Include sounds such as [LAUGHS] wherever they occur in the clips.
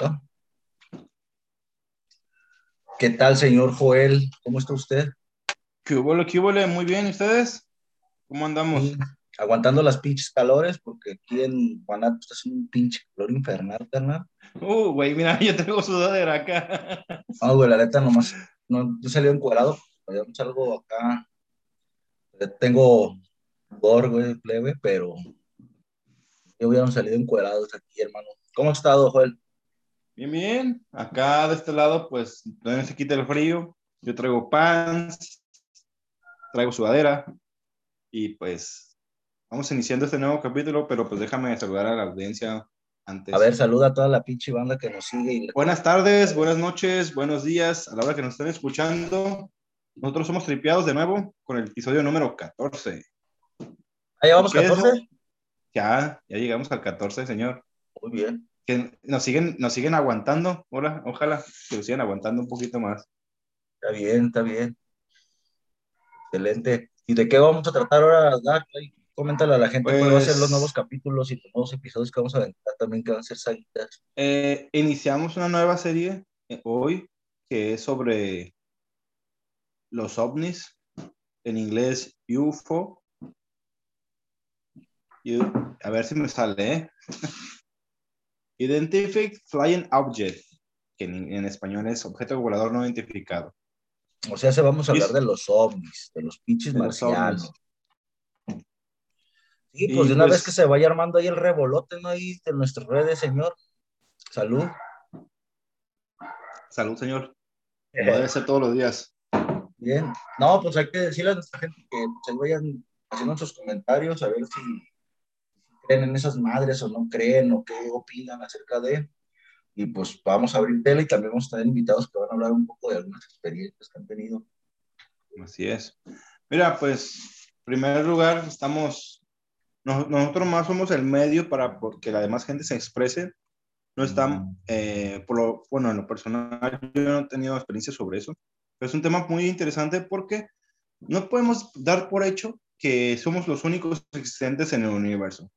acá. ¿Qué tal, señor Joel? ¿Cómo está usted? ¿Qué hubo, qué hubo? Muy bien, ¿y ustedes? ¿Cómo andamos? Sí, aguantando las pinches calores, porque aquí en Guanato está haciendo un pinche calor infernal, carnal. Uh, güey, mira, [LAUGHS] yo tengo sudadera acá. No, güey, la neta nomás, no, yo salí encuerado, yo salgo acá, tengo sudor, güey, plebe, pero yo hubieran salido encuerados aquí, hermano. ¿Cómo has estado, Joel? Bien, bien. Acá de este lado, pues, no se quita el frío. Yo traigo pants, traigo sudadera y pues vamos iniciando este nuevo capítulo, pero pues déjame saludar a la audiencia antes. A ver, saluda a toda la pinche banda que nos sigue. Buenas tardes, buenas noches, buenos días a la hora que nos estén escuchando. Nosotros somos tripeados de nuevo con el episodio número 14. ¿Ahí llevamos 14? Ya, ya llegamos al 14, señor. Muy bien. Que nos siguen, nos siguen aguantando, Hola, ojalá que nos sigan aguantando un poquito más. Está bien, está bien. Excelente. ¿Y de qué vamos a tratar ahora, Coméntale a la gente pues, cuáles van a ser los nuevos capítulos y los nuevos episodios que vamos a aventar también, que van a ser salidas. Eh, iniciamos una nueva serie eh, hoy que es sobre los ovnis, en inglés UFO, a ver si me sale. ¿eh? [LAUGHS] Identific Flying Object, que en, español es objeto volador no identificado. O sea, se vamos a hablar de los ovnis, de los pinches marcianos. Sí, pues de una vez pues que se vaya armando ahí el revolote, ¿no? Ahí de nuestras redes, señor. Salud. Salud, señor. Debe ser todos los días. Bien. No, pues hay que decirle a nuestra gente que se vayan haciendo sus comentarios, a ver si creen en esas madres o no creen o qué opinan acerca de. Y pues vamos a abrir tela y también vamos a tener invitados que van a hablar un poco de algunas experiencias que han tenido. Así es. Mira, pues, en primer lugar, estamos, nosotros más somos el medio para que la demás gente se exprese. No están, eh, por lo, bueno, en lo personal, yo no he tenido experiencia sobre eso, pero es un tema muy interesante porque no podemos dar por hecho que somos los únicos existentes en el universo.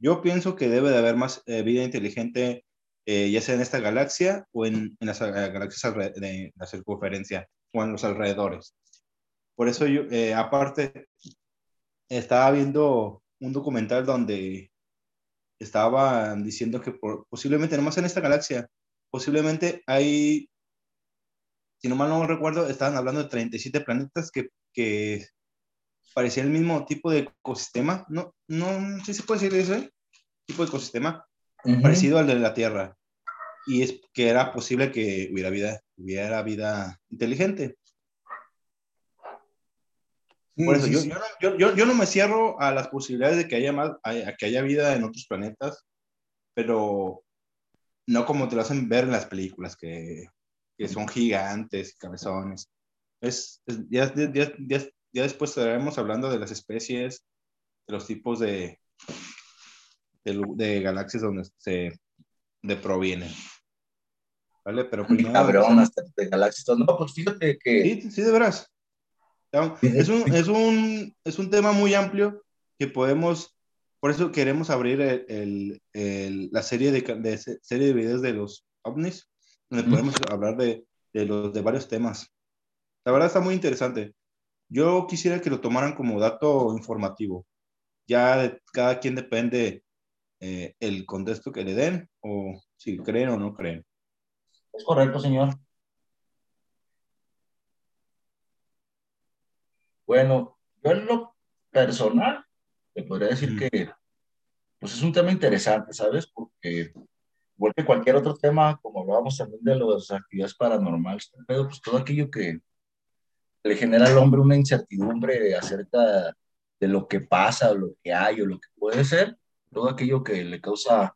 Yo pienso que debe de haber más eh, vida inteligente, eh, ya sea en esta galaxia o en, en las eh, galaxias de la circunferencia o en los alrededores. Por eso yo, aparte, estaba viendo un documental donde estaban diciendo que posiblemente, nomás en esta galaxia, posiblemente hay, si no mal no recuerdo, estaban hablando de 37 planetas que, que parecía el mismo tipo de ecosistema, no, no, sé si puede decir eso, ¿eh? tipo de ecosistema parecido al de la Tierra. Y es que era posible que hubiera vida, hubiera vida inteligente. Por eso, yo, yo, yo, yo, no me cierro a las posibilidades de que haya, más, a, que haya vida en otros planetas, pero no como te lo hacen ver en las películas, que, que son gigantes, cabezones. Es, ya, ya, ya, ya después estaremos hablando de las especies, de los tipos de, de, de galaxias donde se de provienen. ¿Vale? Pero primero. Cabrón, hasta de galaxias. No, pues fíjate que. Sí, sí, de veras. Es un, es, un, es un tema muy amplio que podemos. Por eso queremos abrir el, el, la serie de, de, serie de videos de los ovnis, donde podemos hablar de, de, los, de varios temas. La verdad está muy interesante. Yo quisiera que lo tomaran como dato informativo. Ya de, cada quien depende eh, el contexto que le den o si creen o no creen. Es correcto, señor. Bueno, yo en lo personal, te podría decir que pues es un tema interesante, ¿sabes? Porque igual que cualquier otro tema, como hablábamos también de las actividades paranormales, pero pues todo aquello que, le genera al hombre una incertidumbre acerca de lo que pasa, o lo que hay, o lo que puede ser, todo aquello que le causa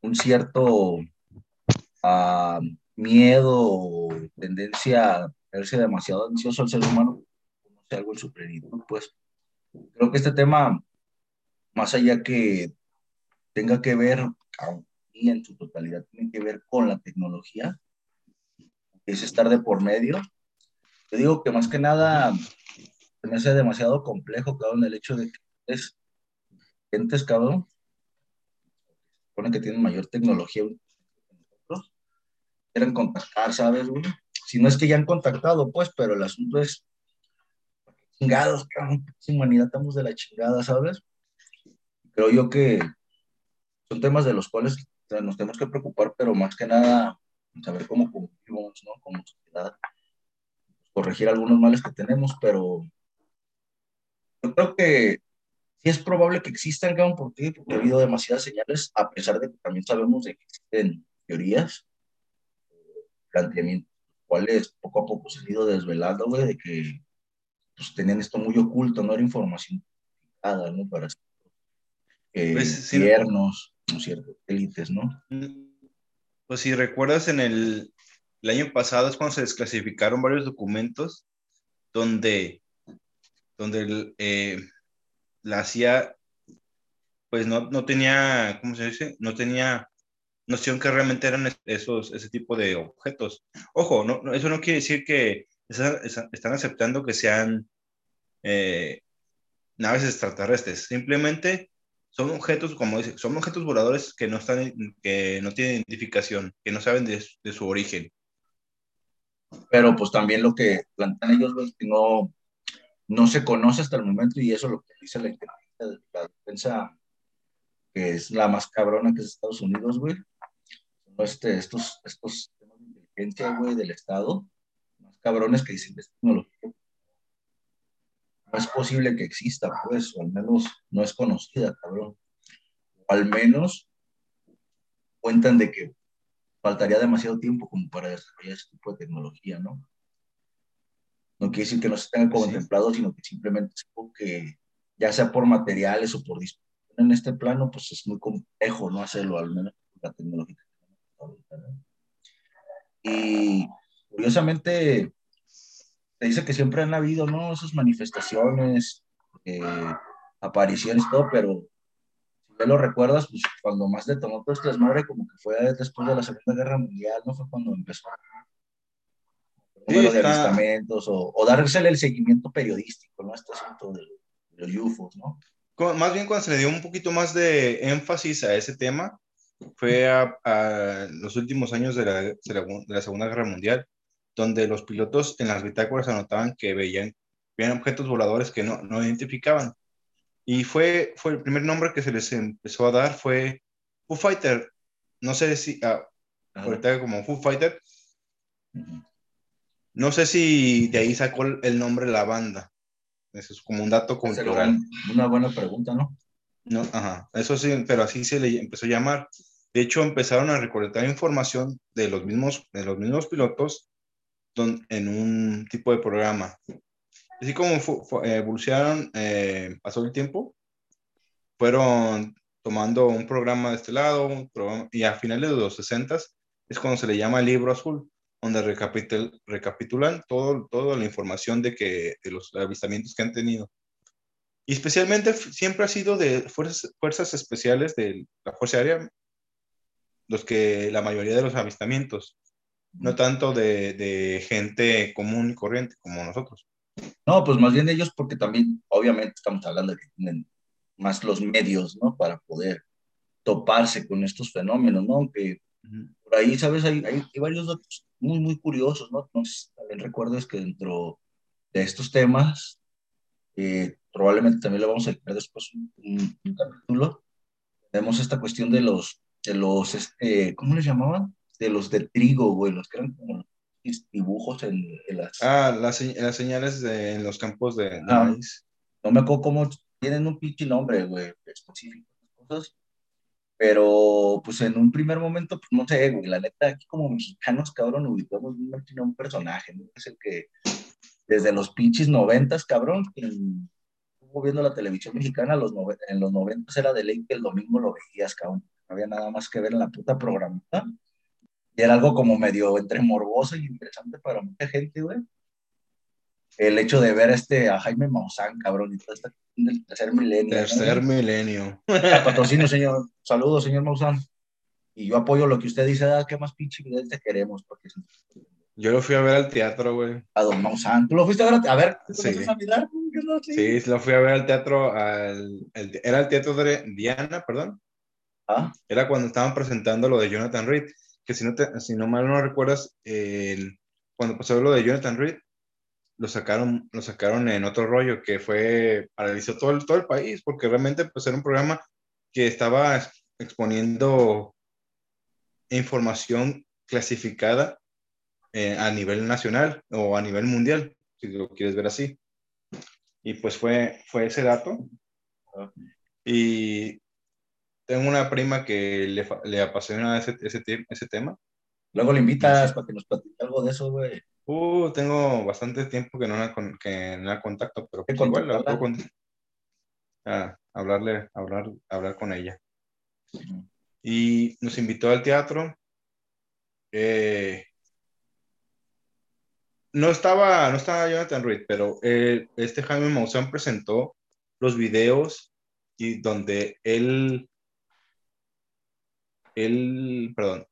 un cierto uh, miedo o tendencia a verse demasiado ansioso al ser humano, conoce algo el superior, Pues creo que este tema, más allá que tenga que ver, y en su totalidad tiene que ver con la tecnología, es estar de por medio, te digo que más que nada me hace demasiado complejo, cabrón, el hecho de que es gentes, cabrón, supone que tienen mayor tecnología nosotros, quieren contactar, ¿sabes? Si no es que ya han contactado, pues, pero el asunto es, chingados, cabrón, humanidad estamos de la chingada, ¿sabes? Creo yo que son temas de los cuales nos tenemos que preocupar, pero más que nada, saber cómo convivimos, ¿no? Como sociedad, corregir algunos males que tenemos, pero yo creo que sí es probable que existan, cabrón, ¿por qué? Porque ha habido demasiadas señales, a pesar de que también sabemos de que existen teorías, planteamientos, cuales poco a poco se han ido desvelando, güey, de que pues, tenían esto muy oculto, no era información nada, ¿no? Para eh, pues, gobiernos, ¿no? cierto? Élites, ¿no? Pues si recuerdas, en el, el año pasado es cuando se desclasificaron varios documentos donde, donde eh, la CIA pues no, no tenía, ¿cómo se dice? No tenía noción que realmente eran esos, ese tipo de objetos. Ojo, no, eso no quiere decir que están, aceptando que sean eh, naves extraterrestres. Simplemente son objetos, como dice, son objetos voladores que no, están, que no tienen identificación, que no saben de su origen. Pero pues también lo que plantean ellos, que no, no se conoce hasta el momento y eso es lo que dice la, la defensa, que es la más cabrona que es Estados Unidos, güey, este, estos, estos temas de inteligencia, güey, del Estado, más cabrones que dicen tecnología. No es posible que exista, pues, o al menos no es conocida, cabrón. Al menos cuentan de que faltaría demasiado tiempo como para desarrollar ese tipo de tecnología, ¿no? No quiere decir que no se tenga contemplado, sino que simplemente es porque, ya sea por materiales o por disposición en este plano, pues es muy complejo no hacerlo, al menos la tecnología y curiosamente, te dice que siempre han habido, ¿no? Esas manifestaciones, eh, apariciones, todo, pero me lo recuerdas, pues cuando más detonó todo este desmadre, como que fue después de la Segunda Guerra Mundial, ¿no? Fue cuando empezó sí, de avistamientos o, o dársele el seguimiento periodístico, ¿no? Este asunto de, de los UFOs, ¿no? Más bien cuando se le dio un poquito más de énfasis a ese tema, fue a, los últimos años de la, de la, Segunda Guerra Mundial, donde los pilotos en las bitácoras anotaban que veían, veían objetos voladores que no, no identificaban. Y fue, fue el primer nombre que se les empezó a dar fue Foo Fighter. No sé si, ah, ahorita como Foo Fighter. No sé si de ahí sacó el nombre la banda. Eso es como un dato cultural. Una buena pregunta, ¿no? No, ajá, eso sí, pero así se le empezó a llamar. De hecho, empezaron a recolectar información de los mismos, de los mismos pilotos en un tipo de programa. Así como evolucionaron, eh, pasó el tiempo, fueron tomando un programa de este lado, y a finales de los 60 es cuando se le llama libro azul, donde recapitulan todo, toda la información de, que, de los avistamientos que han tenido. Y especialmente siempre ha sido de fuerzas, fuerzas especiales de la Fuerza Aérea, los que la mayoría de los avistamientos, no tanto de, de, gente común y corriente como nosotros. No, pues más bien ellos porque también, obviamente, estamos hablando de que tienen más los medios, ¿no? Para poder toparse con estos fenómenos, ¿no? Aunque por ahí, ¿sabes? Hay, hay, varios datos muy, muy curiosos, ¿no? Entonces, también recuerdo es que dentro de estos temas, eh, probablemente también le vamos a dedicar después un, capítulo. Tenemos esta cuestión de los, de los, este, ¿cómo les llamaban? De los de trigo, güey, los que eran como dibujos en, las... Ah, las, las señales de, en los campos de, ah, maíz. No me acuerdo cómo tienen un pinche nombre, güey, específico. Cosas. Pero, pues en un primer momento, pues no sé, güey, la neta, aquí como mexicanos, cabrón, ubicamos un personaje, ¿no? Es el que desde los pinches noventas, cabrón, estuvo viendo la televisión mexicana los en los noventas era de ley que el domingo lo veías, cabrón. No había nada más que ver en la puta programada. Y era algo como medio entre morboso y interesante para mucha gente, güey. El hecho de ver este, a Jaime Maussan, cabrón, y toda esta del tercer milenio. Tercer milenio. Patrocinio, señor. Saludos, señor Maussan. Y yo apoyo lo que usted dice, ah, ¿qué más pinche te queremos? Porque yo lo fui a ver al teatro, güey. A Don Maussan. ¿Tú lo fuiste a ver? A ver, sí. a mirar? Sí, lo fui a ver al teatro, al, era el teatro de Diana, perdón. ¿Ah? Era cuando estaban presentando lo de Jonathan Reed, que si no, te, si no mal no recuerdas, cuando pasó lo de Jonathan Reed, lo sacaron, lo sacaron en otro rollo que fue, paralizó todo el, todo el país, porque realmente pues era un programa que estaba exponiendo información clasificada eh, a nivel nacional o a nivel mundial, si lo quieres ver así. Y pues fue, fue ese dato. Y tengo una prima que le, le apasiona ese, ese, ese tema. Luego le invitas para que nos platique algo de eso, güey. Uh, tengo bastante tiempo que no la, que no la contacto, pero pues igual la puedo hablarle, hablar, hablar con ella. Y nos invitó al teatro. Eh, no estaba, no estaba Jonathan Reed, pero eh, este Jaime Maussan presentó los videos y donde él, él, perdón,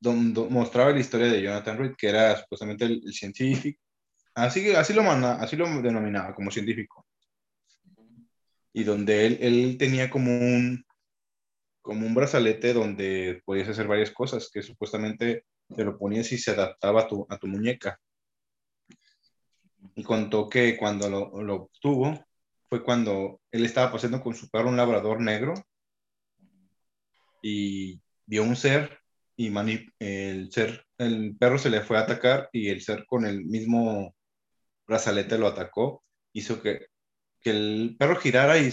donde mostraba la historia de Jonathan Reed, que era supuestamente el, científico, así, así, lo así lo denominaba como científico, y donde él, él tenía como un, como un brazalete donde podías hacer varias cosas, que supuestamente te lo ponías y se adaptaba a tu, a tu muñeca. Y contó que cuando lo, lo obtuvo fue cuando él estaba paseando con su perro, un labrador negro, y vio un ser y el ser, el perro se le fue a atacar y el ser con el mismo brazalete lo atacó, hizo que, que el perro girara y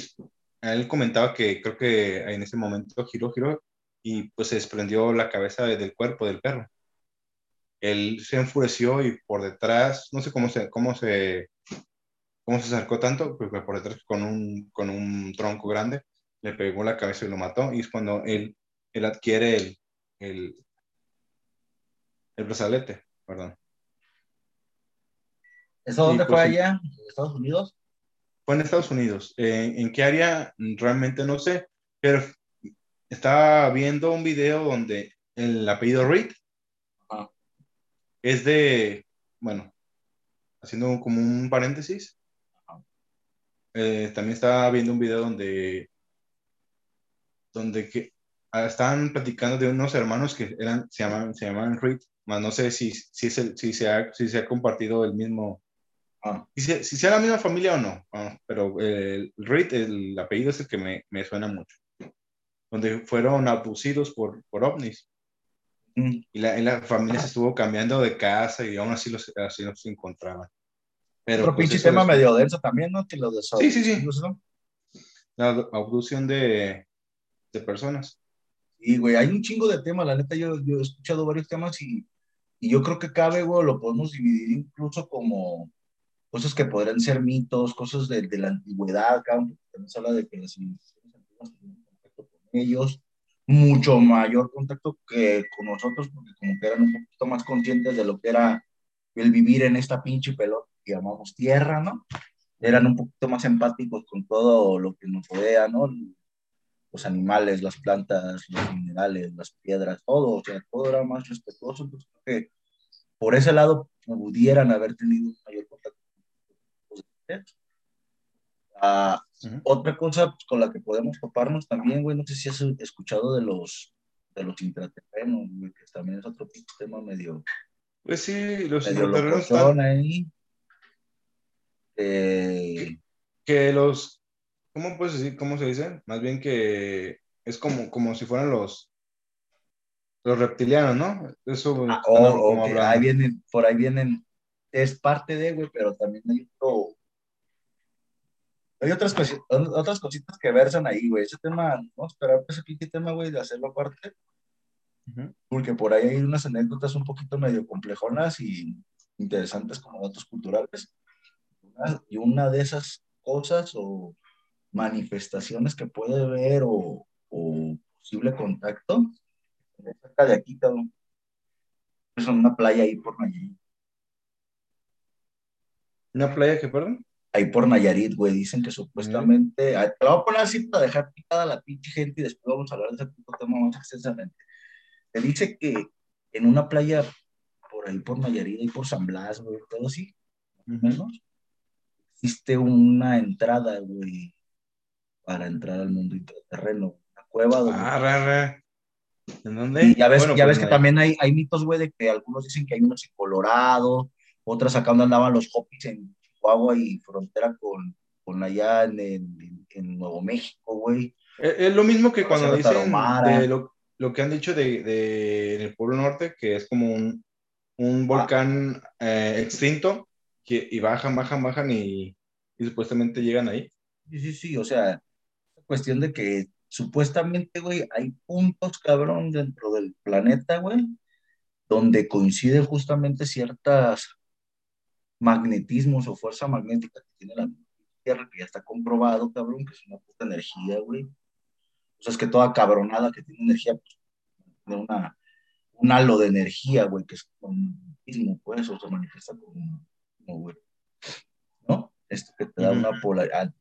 él comentaba que creo que en ese momento giró, giró y pues se desprendió la cabeza del cuerpo del perro. Él se enfureció y por detrás, no sé cómo se, cómo se, cómo se acercó tanto, porque por detrás con un, con un tronco grande le pegó la cabeza y lo mató. Y es cuando él, él adquiere el, el, el brazalete, perdón. ¿Eso dónde fue pues, allá? ¿En Estados Unidos? Fue en Estados Unidos. Eh, ¿En qué área? Realmente no sé, pero estaba viendo un video donde el apellido Reed es de, bueno, haciendo como un paréntesis, eh, también estaba viendo un video donde, donde que, estaban platicando de unos hermanos que eran, se llamaban, se llamaban Reed, más no sé si, si, es el, si, se ha, si se ha compartido el mismo, ah. si, si, sea la misma familia o no, ah, pero el Reed, el apellido es el que me, me suena mucho, donde fueron abducidos por, por ovnis. Y la, la, familia se estuvo cambiando de casa y aún así los, así los encontraban. Pero Otro pues, pinche tema medio denso también, ¿no? Que de sí, sí, sí. La abducción de, de personas. Y, güey, hay un chingo de temas. La neta, yo, yo he escuchado varios temas y, y yo creo que cabe, güey, lo podemos dividir incluso como cosas que podrían ser mitos, cosas de, de la antigüedad, cabrón, también se habla de que las civilizaciones antiguas tenían contacto con ellos, mucho mayor contacto que con nosotros, porque como que eran un poquito más conscientes de lo que era el vivir en esta pinche pelota que llamamos tierra, ¿no? Eran un poquito más empáticos con todo lo que nos rodea, ¿no? Los animales, las plantas, los minerales, las piedras, todo, o sea, todo era más respetuoso, creo que por ese lado pudieran haber tenido un mayor contacto. Ah, otra cosa pues, con la que podemos toparnos también, güey, no sé si has escuchado de los, de los intraterrenos, güey, que también es otro tema medio. Pues sí, los intraterrenos están ahí. Eh, que, los, ¿cómo puedes decir, cómo se dice? Más bien que es como, como si fueran los, los reptilianos, ¿no? Eso. Ah, oh, ahí vienen, por ahí vienen, es parte de, güey, pero también hay otro hay otras, otras cositas que versan ahí, güey. Ese tema, vamos a esperar ese tema, güey, de hacerlo aparte. Porque por ahí hay unas anécdotas un poquito medio complejonas y interesantes como datos culturales. y una de esas cosas o manifestaciones que puede ver o, o posible contacto cerca de aquí, cabrón. Es una playa ahí por allí. ¿Una playa que, perdón? ahí por Nayarit, güey, dicen que supuestamente, te lo voy a poner así para dejar picada la pinche gente y después vamos a hablar de ese tema más extensamente. Te dice que en una playa por ahí por Nayarit y por San Blas, güey, todo así, menos, existe una entrada, güey, para entrar al mundo interterreno, una cueva donde... Ah, ¿En dónde? Y ya ves, ya Bueno, ves pues, que también hay, hay mitos, güey, de que algunos dicen que hay unos en Colorado, otras acá donde andaban los Hopis en Chihuahua y frontera con, con allá en, en, en Nuevo México, güey. Es, es lo mismo que cuando dicen de lo, lo que han dicho de, de en el Polo Norte, que es como un, un Ah. volcán eh, extinto, que, y bajan, bajan, bajan y, y supuestamente llegan ahí. Sí, sí, sí, o sea, cuestión de que supuestamente, güey, hay puntos, cabrón, dentro del planeta, güey, donde coinciden justamente ciertas magnetismos o fuerza magnética que tiene la Tierra, que ya está comprobado, cabrón, que es una puta energía, güey. O sea, es que toda cabronada que tiene energía, pues, tiene una, un halo de energía, güey, que es magnetismo, pues, o se manifiesta como, como, güey, ¿no? Esto que te da una polaridad.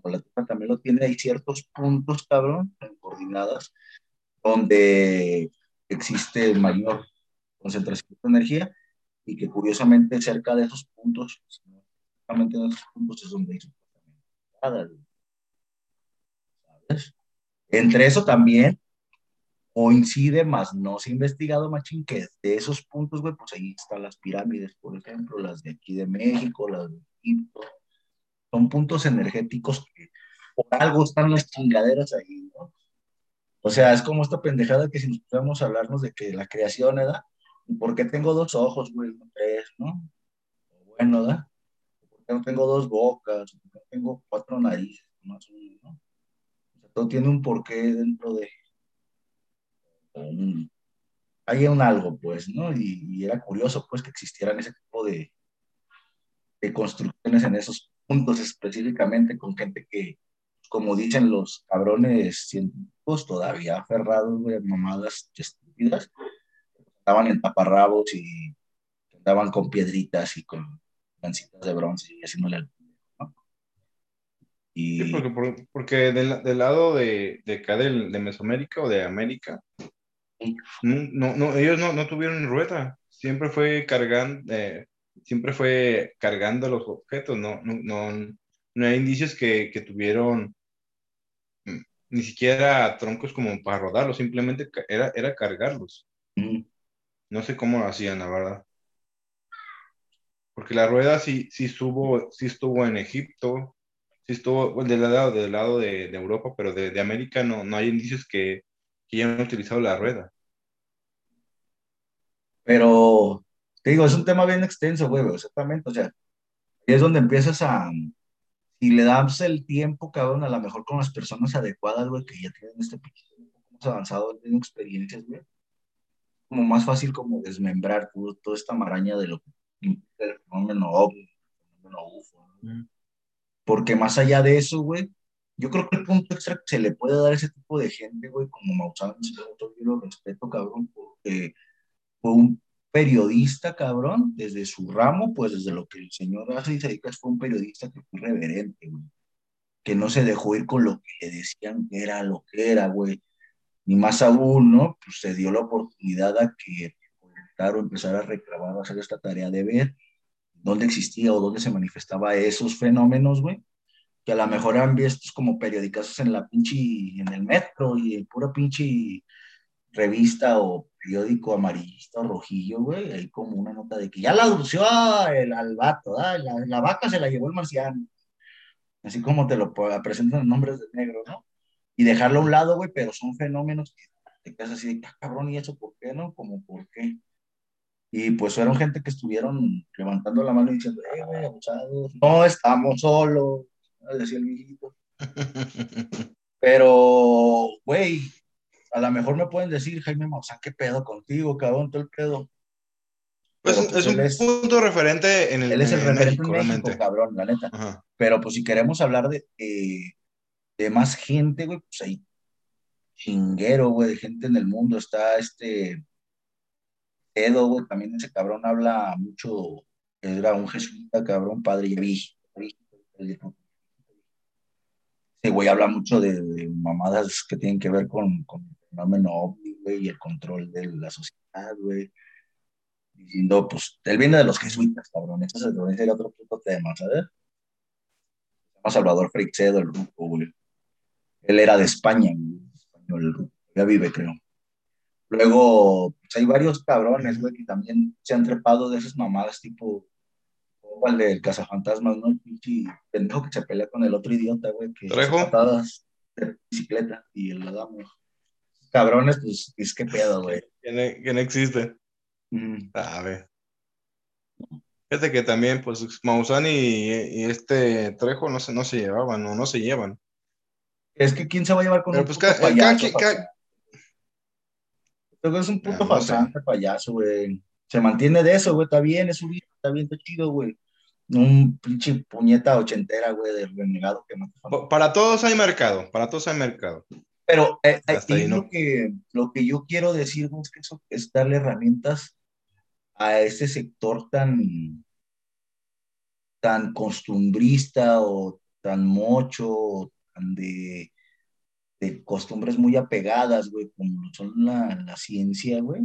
Como la Tierra también lo tiene, hay ciertos puntos, cabrón, en coordenadas, donde existe mayor concentración de energía y que curiosamente cerca de esos puntos, exactamente en esos puntos es donde hay. ¿sabes? Entre eso también coincide, más no se ha investigado, machín, que de esos puntos, güey, pues ahí están las pirámides, por ejemplo, las de aquí de México, las de Egipto, son puntos energéticos que por algo están las chingaderas ahí, ¿no? O sea, es como esta pendejada que si nos pudiéramos hablarnos de que la creación, ¿verdad? ¿Por qué tengo dos ojos, güey? No tres, ¿no? Bueno, ¿verdad? ¿Por qué no tengo dos bocas? ¿Por qué no tengo cuatro narices? Más uno, ¿no? O sea, todo tiene un porqué dentro de... Un, hay un algo, pues, ¿no? Y, y, era curioso, pues, que existieran ese tipo de, de construcciones en esos puntos específicamente con gente que, como dicen los cabrones científicos, todavía aferrados, güey, mamadas estúpidas, estaban en taparrabos y andaban con piedritas y con lancitas de bronce y haciéndole al ¿no? Y... Sí, porque, por, porque del, del, lado de, de acá del, de Mesoamérica o de América, no, no, ellos no, no tuvieron rueda, siempre fue cargando, eh, siempre fue cargando los objetos, no, no, no, no hay indicios que, que tuvieron mm, ni siquiera troncos como para rodarlos, simplemente era, era cargarlos. Mm. No sé cómo lo hacían, la verdad. Porque la rueda sí, sí, estuvo, sí estuvo en Egipto, sí estuvo bueno, del lado, del lado de, de Europa, pero de, de, América no, no hay indicios que, que hayan utilizado la rueda. Pero, te digo, es un tema bien extenso, güey, exactamente. O sea, es donde empiezas a. Si le das el tiempo, cabrón, a lo mejor con las personas adecuadas, güey, que ya tienen este un poco más avanzado, tienen experiencias, güey. Como más fácil como desmembrar toda esta maraña de lo que implica el fenómeno ovni, fenómeno UFO. ¿no? Porque más allá de eso, güey, yo creo que el punto extra que se le puede dar a ese tipo de gente, güey, como Maussan, yo lo respeto, cabrón, porque fue un periodista, cabrón, desde su ramo, pues desde lo que el señor hace y se dedica, fue un periodista que fue reverente, güey. Que no se dejó ir con lo que le decían que era lo que era, güey. Ni más aún, ¿no? Pues se dio la oportunidad a que empezar a reclamar, a hacer esta tarea de ver dónde existía o dónde se manifestaba esos fenómenos, güey. Que a lo mejor han vistos como periodicazos en la pinche, en el metro y en pura pinche revista o periódico amarillista o rojillo, güey, hay como una nota de que ya la adució el, al vato, ¿ah? la, la, vaca se la llevó el marciano. Así como te lo presentan en nombres de negro, ¿no? Y dejarlo a un lado, güey, pero son fenómenos que te quedas así de, ah, cabrón, ¿y eso por qué, no? Como, ¿por qué? Y pues fueron gente que estuvieron levantando la mano y diciendo, eh, güey, abusados, no estamos solos, decía el viejito. [LAUGHS] Pero, güey, a lo mejor me pueden decir, Jaime Maussan, ¿qué pedo contigo, cabrón? Todo el pedo. Pues, pues, es un es, punto referente en el Él es el en referente México, en México, cabrón, la neta. Ajá. Pero pues si queremos hablar de, de, de más gente, güey, pues hay chinguero, güey, de gente en el mundo. Está este Edo, güey, también ese cabrón habla mucho, era un jesuita, cabrón, padre y Ese güey habla mucho de, de, mamadas que tienen que ver con, fenómeno ovni, güey, y el control de la sociedad, güey. Diciendo, pues, él viene de los jesuitas, cabrón. Eso sería otro puto tema, ¿sabes? Se llama Salvador Freixedo, el grupo, güey. Él era de España, güey. Español, el. Ya vive, creo. Luego, pues hay varios cabrones, güey, que también se han trepado de esas mamadas, tipo, como el del cazafantasmas, ¿no? El pinche pendejo que se pelea con el otro idiota, güey, que patadas de bicicleta y el Adamo. Cabrones, pues, es que pedo, [LAUGHS] güey. Que no, que no existe. A ver. Fíjate que también, pues, Maussan y, y este Trejo no se, no se llevaban, o no se llevan. Es que quién se va a llevar con Pero un pues puto ca- payaso, farsante? cada- Creo que es un puto Ah, no sé. payaso, güey. Se mantiene de eso, güey, está bien, es vida, está bien, está chido, güey. Un pinche puñeta ochentera, güey, de renegado que no Para todos hay mercado, para todos hay mercado. Pero eh, eh, lo, que, lo que yo quiero decir es que eso es darle herramientas a ese sector tan, tan costumbrista o tan mocho, o tan de, de costumbres muy apegadas, güey, como son la, la ciencia, güey.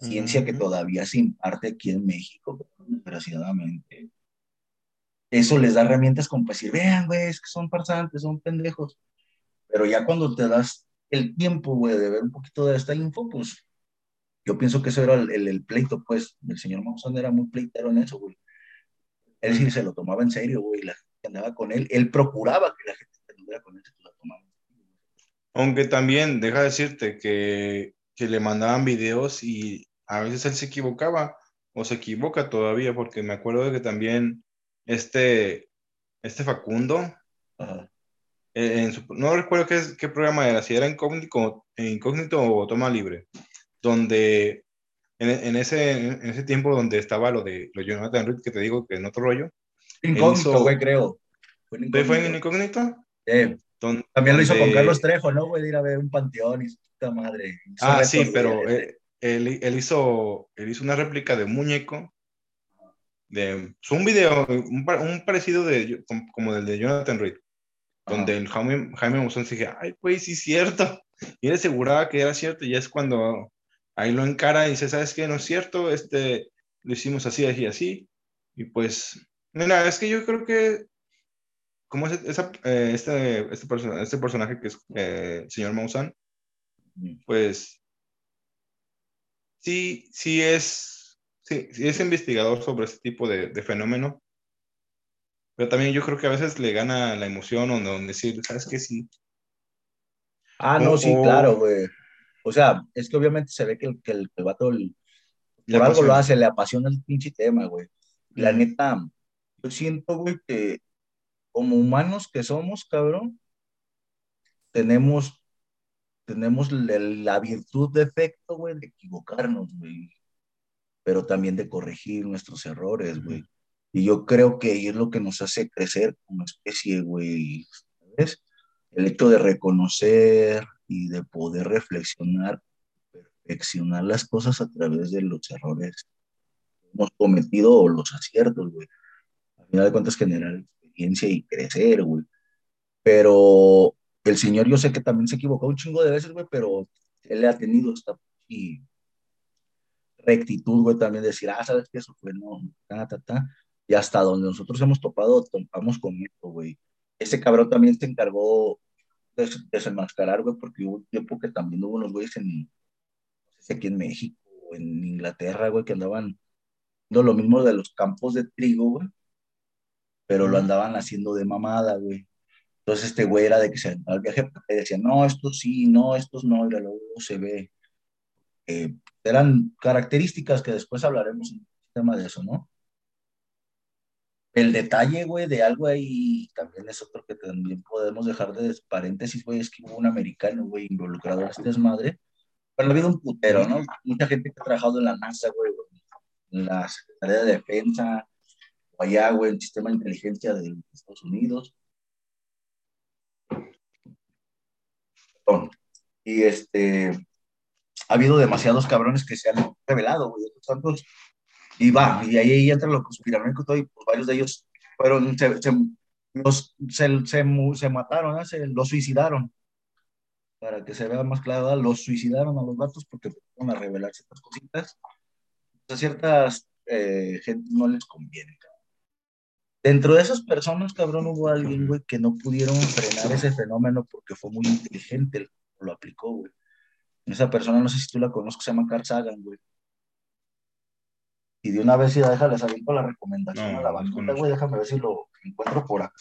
La ciencia que todavía se imparte aquí en México, desgraciadamente. Eso les da herramientas como para decir, vean, güey, es que son farsantes, son pendejos. Pero ya cuando te das el tiempo, güey, de ver un poquito de esta info, pues yo pienso que eso era el, el- el pleito, pues. El señor Maussan era muy pleitero en eso, güey. Él sí se lo tomaba en serio, güey. La gente andaba con él, él procuraba que la gente anduviera con él se lo tomara. Aunque también, deja decirte que, que le mandaban videos y a veces él se equivocaba o se equivoca todavía, porque me acuerdo de que también este, este Facundo, Ajá. Eh, en su- no recuerdo qué, qué programa era, si era incógnito, incógnito o toma libre, donde en, en ese, en ese tiempo donde estaba lo de lo Jonathan Reed, que te digo que en otro rollo, Incógnito, güey, creo. Fue en ¿fue fue en incógnito. incógnito? Eh, Don- también lo hizo con donde- Carlos Trejo, ¿no, güey? De ir a ver un panteón y su puta madre. Hizo Ah, retos, sí, pero eh, él, él hizo, él hizo una réplica de muñeco, de es un video, un, un parecido de, como, como del de Jonathan Reed, donde el Jaime, Jaime Maussan se dije, ay, pues sí es cierto, y él aseguraba que era cierto, y es cuando ahí lo encara y dice, ¿sabes qué? No es cierto, este, lo hicimos así, así, así, y pues, mira, es que yo creo que, como es esa, eh, este, este, persona- este personaje que es eh, el señor Maussan, pues sí, sí es, sí, sí es investigador sobre este tipo de, de fenómeno, pero también yo creo que a veces le gana la emoción o no decir, ¿sabes qué? Sí. Ah, no, O- sí, claro, güey. O sea, es que obviamente se ve que el, que el, el vato el- por algo lo hace, le apasiona el pinche tema, güey. La neta, yo siento, güey, que como humanos que somos, cabrón, tenemos, tenemos la, la virtud defecto, güey, de equivocarnos, güey. Pero también de corregir nuestros errores, güey. Y yo creo que es lo que nos hace crecer como especie, güey. ¿Sabes? El hecho de reconocer y de poder reflexionar, perfeccionar las cosas a través de los errores que hemos cometido o los aciertos, güey. Al final de cuentas, generar experiencia y crecer, güey. Pero el señor, yo sé que también se equivocó un chingo de veces, güey, pero él ha tenido esta rectitud, güey, también decir, ah, ¿sabes qué? Eso fue, no, ta, ta, ta. Y hasta donde nosotros hemos topado, topamos con esto, güey. Ese cabrón también se encargó de des- desenmascarar, güey, porque hubo un tiempo que también hubo unos güeyes en, no sé si aquí en México o en Inglaterra, güey, que andaban haciendo lo mismo de los campos de trigo, güey, pero lo andaban haciendo de mamada, güey. Entonces este güey era de que se aventaba el viaje y decía, no, estos sí, no, estos no, y luego se ve. Eh, eran características que después hablaremos en el tema de eso, ¿no? El detalle, güey, de algo ahí también es otro que también podemos dejar de paréntesis, güey, es que hubo un americano, güey, involucrado en este desmadre. Bueno, ha habido un putero, ¿no? Mucha gente que ha trabajado en la NASA, güey, en la Secretaría de Defensa, o allá, güey, el sistema de inteligencia de Estados Unidos. Y este, ha habido demasiados cabrones que se han revelado, güey, otros tantos y va, y ahí, ahí entra lo conspiranoico y pues varios de ellos fueron, se, se, los, se, se, mataron, se, los suicidaron. Para que se vea más ¿verdad? los suicidaron a los vatos porque fueron a revelar ciertas cositas. A ciertas eh, gente no les conviene. Dentro de esas personas, cabrón, hubo alguien, güey, que no pudieron frenar ese fenómeno porque fue muy inteligente lo aplicó, güey. Esa persona, no sé si tú la conozco, se llama Carl Sagan, güey. Y de una vez ya déjales aviento la recomendación a la bandita, güey. Déjame ver si lo encuentro por acá.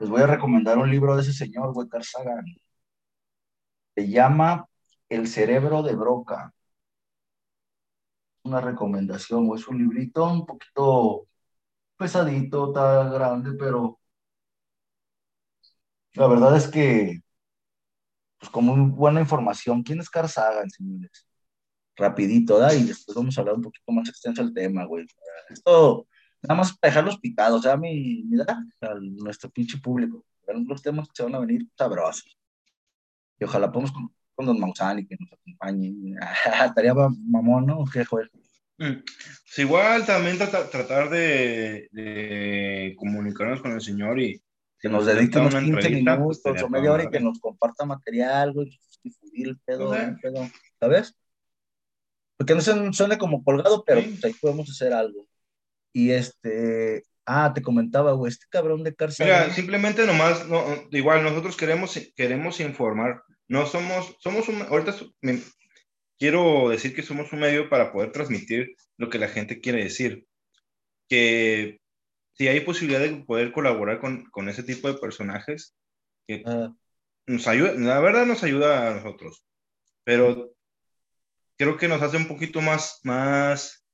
Les voy a recomendar un libro de ese señor, güey, Carl Sagan. Se llama El cerebro de Broca. Una recomendación, güey. Es un librito un poquito pesadito, está grande, pero la verdad es que, pues como buena información, ¿quién es Carl Sagan, señores? Rapidito, ¿da? Y después vamos a hablar un poquito más extenso del tema, güey. Esto, nada más para dejarlos picados, ya mi, a nuestro pinche público. Los temas que se van a venir sabrosos. Y ojalá podamos con, con Don Mausani que nos acompañe. [LAUGHS] Estaría mamón, ¿no? ¿Qué? Mm. Pues igual también tratar de, de, comunicarnos con el Señor y que nos dedique unos 15 pues, minutos o media hora y que nos comparta material, güey, difundir el pedo, el pedo, ¿sabes? Porque no suene como colgado, pero pues, ahí podemos hacer algo. Y este, ah, te comentaba, güey, este cabrón de cárcel. Mira, simplemente nomás, no, igual nosotros queremos, queremos informar, no somos, somos un, ahorita quiero decir que somos un medio para poder transmitir lo que la gente quiere decir. Que si hay posibilidad de poder colaborar con, con ese tipo de personajes, que ah. nos ayuda, la verdad nos ayuda a nosotros, pero creo que nos hace un poquito más, más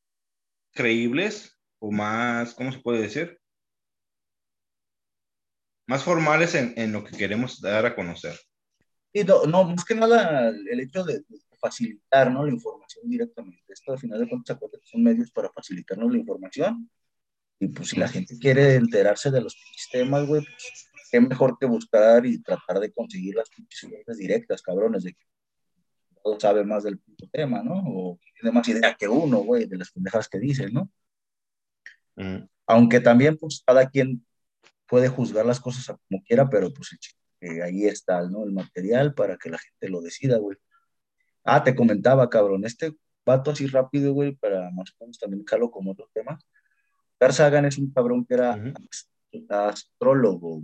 creíbles o más, ¿cómo se puede decir? Más formales en, en lo que queremos dar a conocer. Y no, no, más que nada el hecho de, facilitar ¿no? la información directamente. Esto al final de cuentas son medios para facilitarnos la información y pues si la gente quiere enterarse de los sistemas, güey, pues qué mejor que buscar y tratar de conseguir las fuentes directas, cabrones, de que todo sabe más del tema, ¿no? O tiene más idea que uno, güey, de las pendejadas que dicen, ¿no? Mm. Aunque también, pues, cada quien puede juzgar las cosas como quiera, pero pues ahí está, ¿no? El material para que la gente lo decida, güey. Ah, te comentaba, cabrón, este vato así rápido, güey, para más o menos también dejarlo como otro tema Carl Sagan es un cabrón que era astrólogo.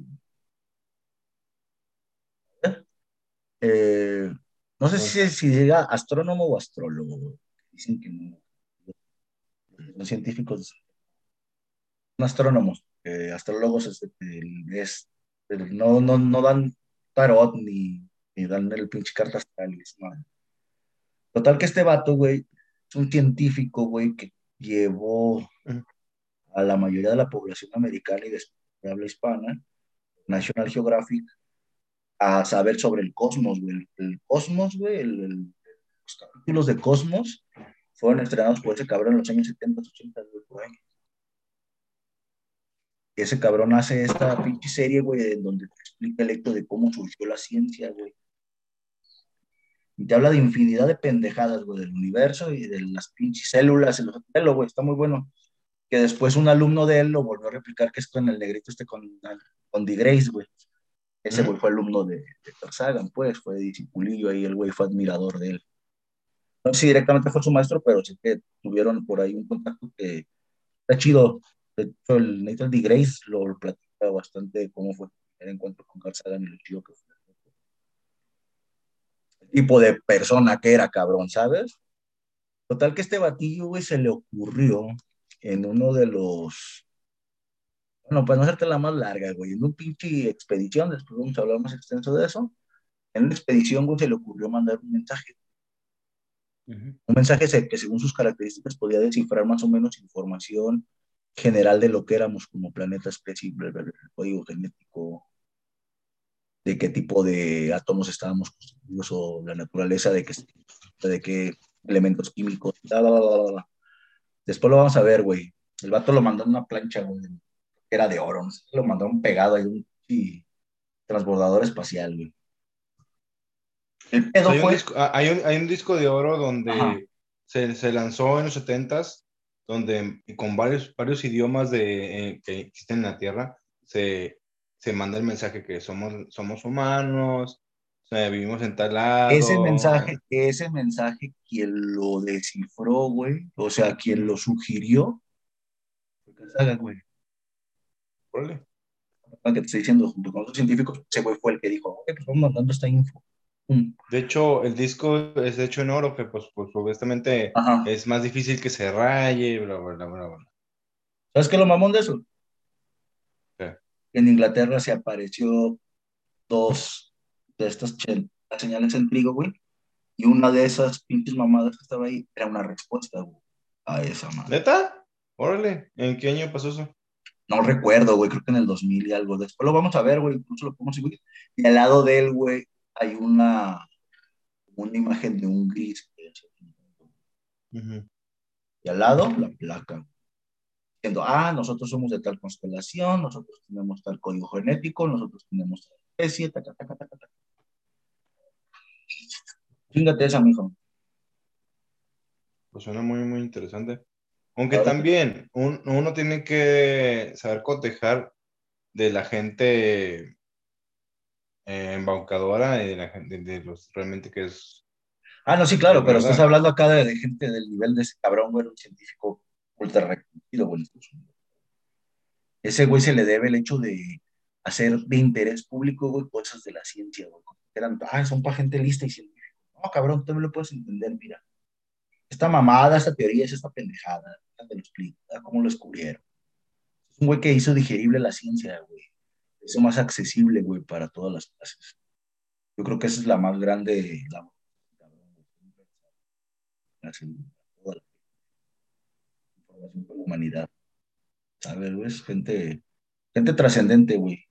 Eh, no sé si, si diga astrónomo o astrólogo. Dicen que no. Los científicos son astrónomos. astrólogos es, no, no, no dan tarot ni, ni dan el pinche carta astral. Total que este vato, güey, es un científico, güey, que llevó a la mayoría de la población americana y de habla hispana, National Geographic, a saber sobre el cosmos, güey. El, cosmos, güey, los capítulos de Cosmos fueron estrenados por ese cabrón en los años 70, 80, güey, por. Ese cabrón hace esta pinche serie, güey, donde te explica el hecho de cómo surgió la ciencia, güey. Y te habla de infinidad de pendejadas, güey, del universo y de las pinches células, el güey, está muy bueno que después un alumno de él lo volvió a replicar, que es con el negrito este con, con D. Grace, güey. Ese güey fue alumno de, de Sagan, pues, fue discipulillo ahí, el güey fue admirador de él. No sé si directamente fue su maestro, pero sí que tuvieron por ahí un contacto que está chido. De hecho, el Nathan D. Grace lo platica bastante cómo fue el encuentro con Carl Sagan y lo chido que fue. El tipo de persona que era, cabrón, ¿sabes? Total que este batillo, güey, se le ocurrió en uno de los, bueno, pues no hacerte la más larga, güey, en un pinche expedición, después vamos a hablar más extenso de eso, en una expedición, güey, se le ocurrió mandar un mensaje. Un mensaje que según sus características podía descifrar más o menos información general de lo que éramos como planeta, especie, código genético, de qué tipo de átomos estábamos constituidos o la naturaleza de qué, de qué elementos químicos, bla, bla, bla, bla. Después lo vamos a ver, güey. El vato lo mandó en una plancha, güey, era de oro. Lo mandaron pegado ahí un transbordador espacial, güey. El pedo hay, fue... un disco, ah, hay, un, hay, un disco, de oro donde se, se, lanzó en los 70s, donde con varios, varios idiomas de, eh, que existen en la Tierra se, se manda el mensaje que somos, somos humanos, vivimos en tal lado. Ese mensaje, ese mensaje, quien lo descifró, güey, o sea, quien lo sugirió, güey. Que te estoy diciendo, junto con otros científicos, ese güey fue el que dijo, pues vamos mandando esta info. De hecho, el disco es hecho en oro, que pues, pues obviamente es más difícil que se raye, bla, bla, bla, bla. ¿Sabes qué es lo mamón de eso? En Inglaterra se apareció dos de estas señales en trigo, güey, y una de esas pinches mamadas que estaba ahí era una respuesta, güey, a esa madre. ¿Neta? Órale, ¿en qué año pasó eso? No recuerdo, güey, creo que en el 2000 y algo. Después lo vamos a ver, güey, incluso lo podemos subir. Y al lado de él, güey, hay una, una imagen de un gris. Y al lado, la placa. Diciendo, ah, nosotros somos de tal constelación, nosotros tenemos tal código genético, nosotros tenemos tal especie, ta, ta, ta, ta, ta, ta. Fíjate esa, mijo. Pues suena muy, muy interesante. Aunque también uno tiene que saber cotejar de la gente eh, embaucadora y de la gente de los realmente que es. Ah, no, sí, claro, pero estás hablando acá de, gente del nivel de ese cabrón, güey, un científico ultra reconocido, güey. Ese güey se le debe el hecho de hacer de interés público, güey, cosas de la ciencia, güey. Eran, ah, son para gente lista y científica. No, cabrón, tú no lo puedes entender, mira esta mamada, esta teoría es esta pendejada, te lo explico, cómo lo descubrieron. Es un güey que hizo digerible la ciencia, güey. Hizo más accesible, güey, para todas las clases. Yo creo que esa es la más grande, la, información la humanidad. ¿Sabes, güey? Es gente, gente trascendente, güey.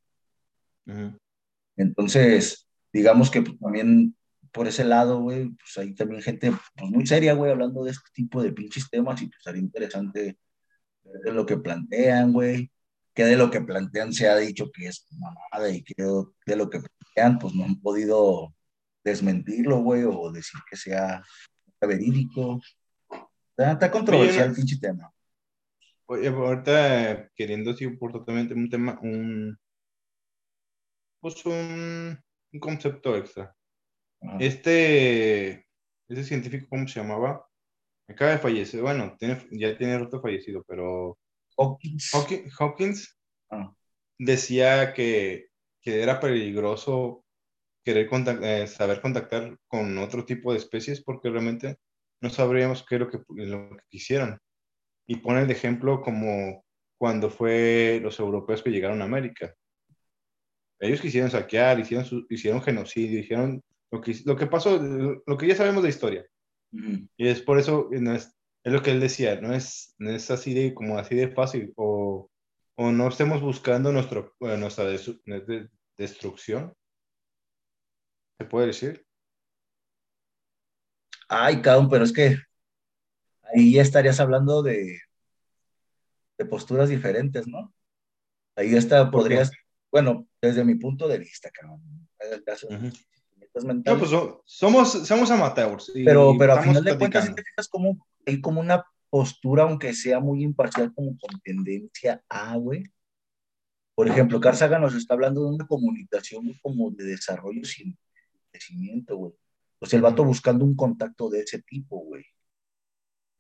Entonces, digamos que pues, también por ese lado, güey, pues hay también gente pues, muy seria, güey, hablando de este tipo de pinches temas y pues sería interesante ver de lo que plantean, güey, que de lo que plantean se ha dicho que es mamada y que de lo que plantean, pues no han podido desmentirlo, güey, o decir que sea verídico. Está, está controversial el pinche tema. Oye, ahorita queriendo decir importantemente un tema, un, pues un, un concepto extra. Este, ese científico, ¿cómo se llamaba? Acaba de fallecer, bueno, tiene, ya tiene rato fallecido, pero... Hawkins. Hawkins, ah. decía que, que, era peligroso querer eh, saber contactar con otro tipo de especies porque realmente no sabríamos qué es lo que, lo que quisieran. Y pone el ejemplo como cuando fue los europeos que llegaron a América. Ellos quisieron saquear, hicieron, hicieron genocidio, hicieron lo que, lo que pasó, lo que ya sabemos de historia. Y es por eso, es, lo que él decía, no es, no es así de, como así de fácil, o, o no estemos buscando nuestro, nuestra destrucción. ¿Se puede decir? Ay, cabrón, pero es que ahí ya estarías hablando de, de posturas diferentes, ¿no? Ahí está, podrías, bueno, desde mi punto de vista, cabrón. No, pues somos, somos amateurs. pero pero a final de cuentas, si te fijas como, hay como una postura, aunque sea muy imparcial, como con tendencia a, güey. Por ejemplo, Carl nos está hablando de una comunicación como de desarrollo sin crecimiento, güey. O sea, el vato buscando un contacto de ese tipo, güey.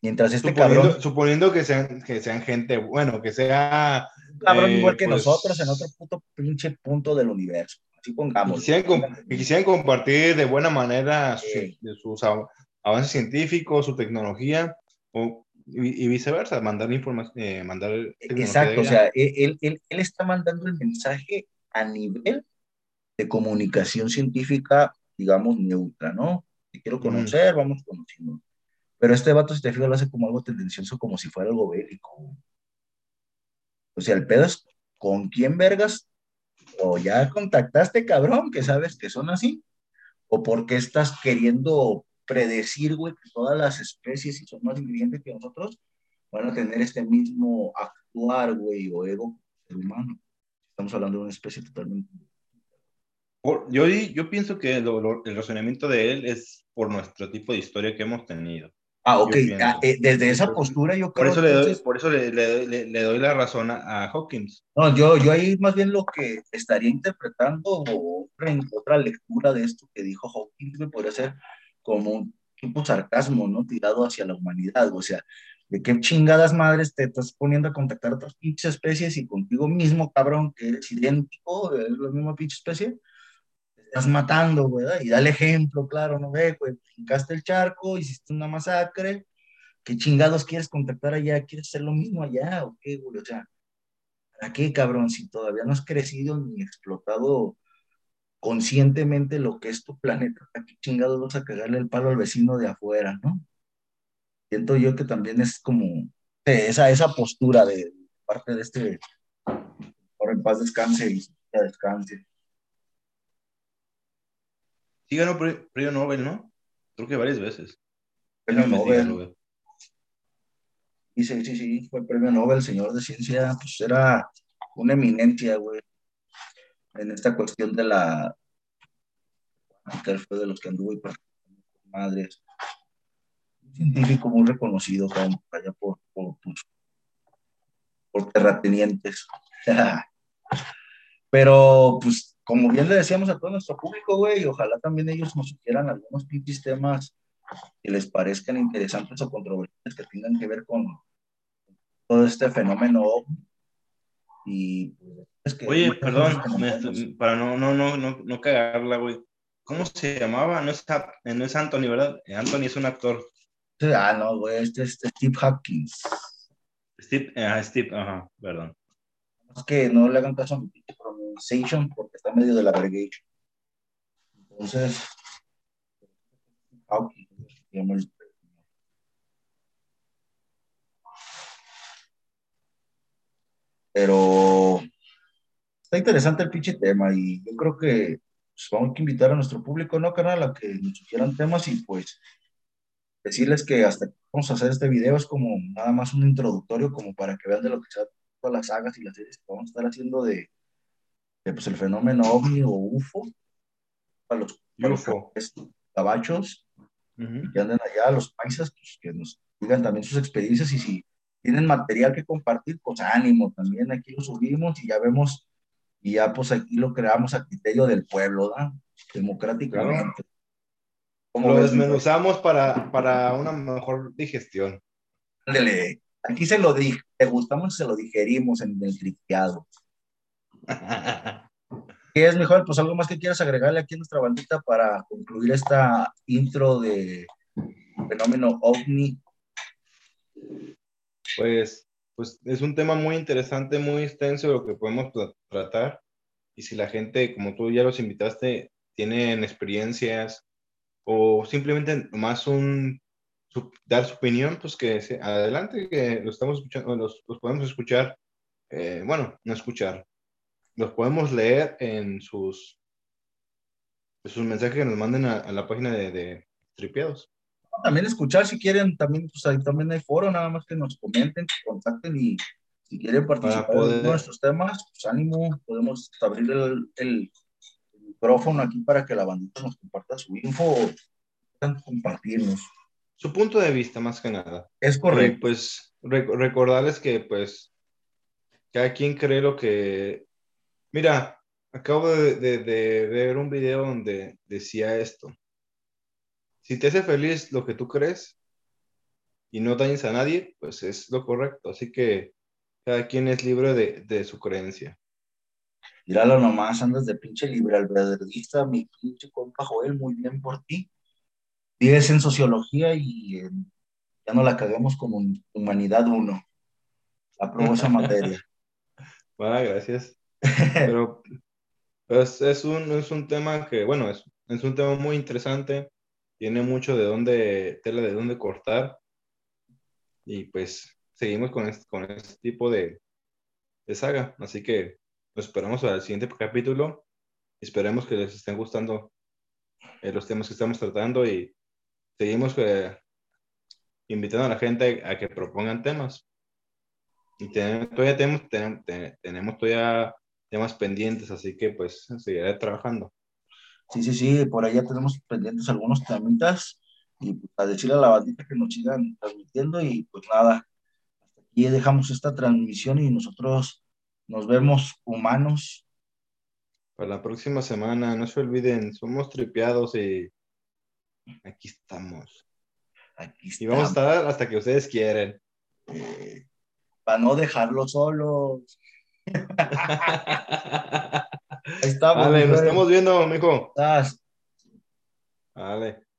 Mientras este cabrón. Suponiendo que sean, que sean gente, bueno, que sea. cabrón igual que pues nosotros en otro puto pinche punto del universo. Así pongamos. Que quisieran, compartir de buena manera sus avances científicos, su tecnología, o, y, viceversa, mandar información, eh, mandar... Exacto, o sea, él, él, él está mandando el mensaje a nivel de comunicación científica, digamos, neutra, ¿no? Te quiero conocer, vamos conociendo. Pero este vato, si te fijas, lo hace como algo tendencioso, como si fuera algo bélico. O sea, el pedo es con quién vergas o ya contactaste, cabrón, que sabes que son así, o porque estás queriendo predecir, güey, que todas las especies, si son más inteligentes que nosotros, van a tener este mismo actuar, güey, o ego ser humano. Estamos hablando de una especie totalmente. Yo, yo pienso que el razonamiento de él es por nuestro tipo de historia que hemos tenido. Ah, ok. Ah, eh, desde esa postura yo creo... Por eso, le, doy, por eso le, le, le, doy la razón a, Hawkins. No, yo, yo ahí más bien lo que estaría interpretando otra, otra lectura de esto que dijo Hawkins me podría ser como un tipo sarcasmo, ¿no? Tirado hacia la humanidad. O sea, ¿De qué chingadas madres te estás poniendo a contactar a otras pinches especies y contigo mismo, cabrón, que eres idéntico, es la misma pinche especie? Estás matando, güey, y dale ejemplo, claro, no ve, güey, brincaste el charco, hiciste una masacre, ¿qué chingados quieres contactar allá? ¿Quieres hacer lo mismo allá o qué, güey? O sea, ¿para qué, cabrón? Si todavía no has crecido ni explotado conscientemente lo que es tu planeta, ¿a qué chingados vas a cagarle el palo al vecino de afuera, no? Siento yo que también es como esa, esa postura de parte de este, por en paz descanse y descanse. Sí ganó premio Nobel, ¿no? Creo que varias veces. Premio Nobel. Sí, sí, sí, sí, fue premio Nobel, señor de ciencia, pues era una eminencia, güey en esta cuestión de la que fue de los que anduvo y con madres un científico muy reconocido allá por, por, pues, por terratenientes [LAUGHS] pero pues como bien le decíamos a todo nuestro público güey ojalá también ellos nos sugieran algunos pinches temas que les parezcan interesantes o controversiales que tengan que ver con todo este fenómeno y pues, Oye, perdón, para no, no, no, no, no cagarla, güey. ¿Cómo se llamaba? No es, no es Anthony, ¿verdad? Anthony es un actor. Ah, no, güey, este es Steve Hopkins. Steve, ah, Steve, ajá, perdón. Es que no le hagan caso a mi pronunciation porque está medio de la vergation. Entonces, Pero está interesante el pinche tema y yo creo que pues, vamos a invitar a nuestro público, ¿no, canal? A que nos sugieran temas y pues decirles que hasta que vamos a hacer este video es como nada más un introductorio como para que vean de lo que sean todas las sagas y las series que vamos a estar haciendo de, pues, el fenómeno ovni o UFO para los, cabachos que anden allá, los paisas, pues, que nos digan también sus experiencias y si tienen material que compartir, pues ánimo, también aquí lo subimos y ya vemos y ya pues aquí lo creamos a criterio del pueblo. Democráticamente. Lo desmenuzamos para, para una mejor digestión. Ándale, aquí se lo dije, te gustamos se lo digerimos en el triqueado. [LAUGHS] ¿Qué es mejor? Pues algo más que quieras agregarle aquí a nuestra bandita para concluir esta intro de fenómeno ovni. Pues pues es un tema muy interesante, muy extenso lo que podemos tratar. Y si la gente, como tú ya los invitaste, tienen experiencias o simplemente más un dar su opinión, pues que adelante, que lo estamos escuchando, los, podemos escuchar, eh, bueno, no escuchar, los podemos leer en sus, sus mensajes que nos manden a, la página de, de Tripeados también escuchar si quieren, también, pues ahí también hay foro, nada más que nos comenten, que contacten y si quieren participar en nuestros temas, pues ánimo, podemos abrir el, el, micrófono aquí para que la bandita nos comparta su info o compartirnos. Su punto de vista, más que nada. Es correcto. pues recordarles que, pues, cada quien cree lo que. Mira, acabo de, de ver un video donde decía esto si te hace feliz lo que tú crees y no dañes a nadie, pues es lo correcto. Así que cada quien es libre de, de su creencia. Míralo nomás, andas de pinche libre albedrista, mi pinche compa Joel, muy bien por ti. Vives en sociología y ya no la caguemos como humanidad 1. Aprobó esa [LAUGHS] materia. Bueno, gracias. [LAUGHS] Pero pues, es, un, es un tema que, bueno, es, es un tema muy interesante tiene mucho de dónde, tela de dónde cortar. Y pues seguimos con este, con este tipo de, de saga. Así que nos esperamos al siguiente capítulo. Esperemos que les estén gustando eh, los temas que estamos tratando y seguimos eh, invitando a la gente a que propongan temas. Y todavía tenemos, tenemos todavía temas pendientes, así que pues seguiré trabajando. Sí, sí, sí, por allá tenemos pendientes algunos temitas y a decirle a la bandita que nos sigan transmitiendo y pues nada, hasta aquí dejamos esta transmisión y nosotros nos vemos humanos. Para la próxima semana, no se olviden, somos tripeados y aquí estamos. Aquí Y vamos a estar hasta que ustedes quieren. eh, para no dejarlos solos. [LAUGHS] Ahí estamos. Vale, nos estamos viendo, mijo. Estás. Vale.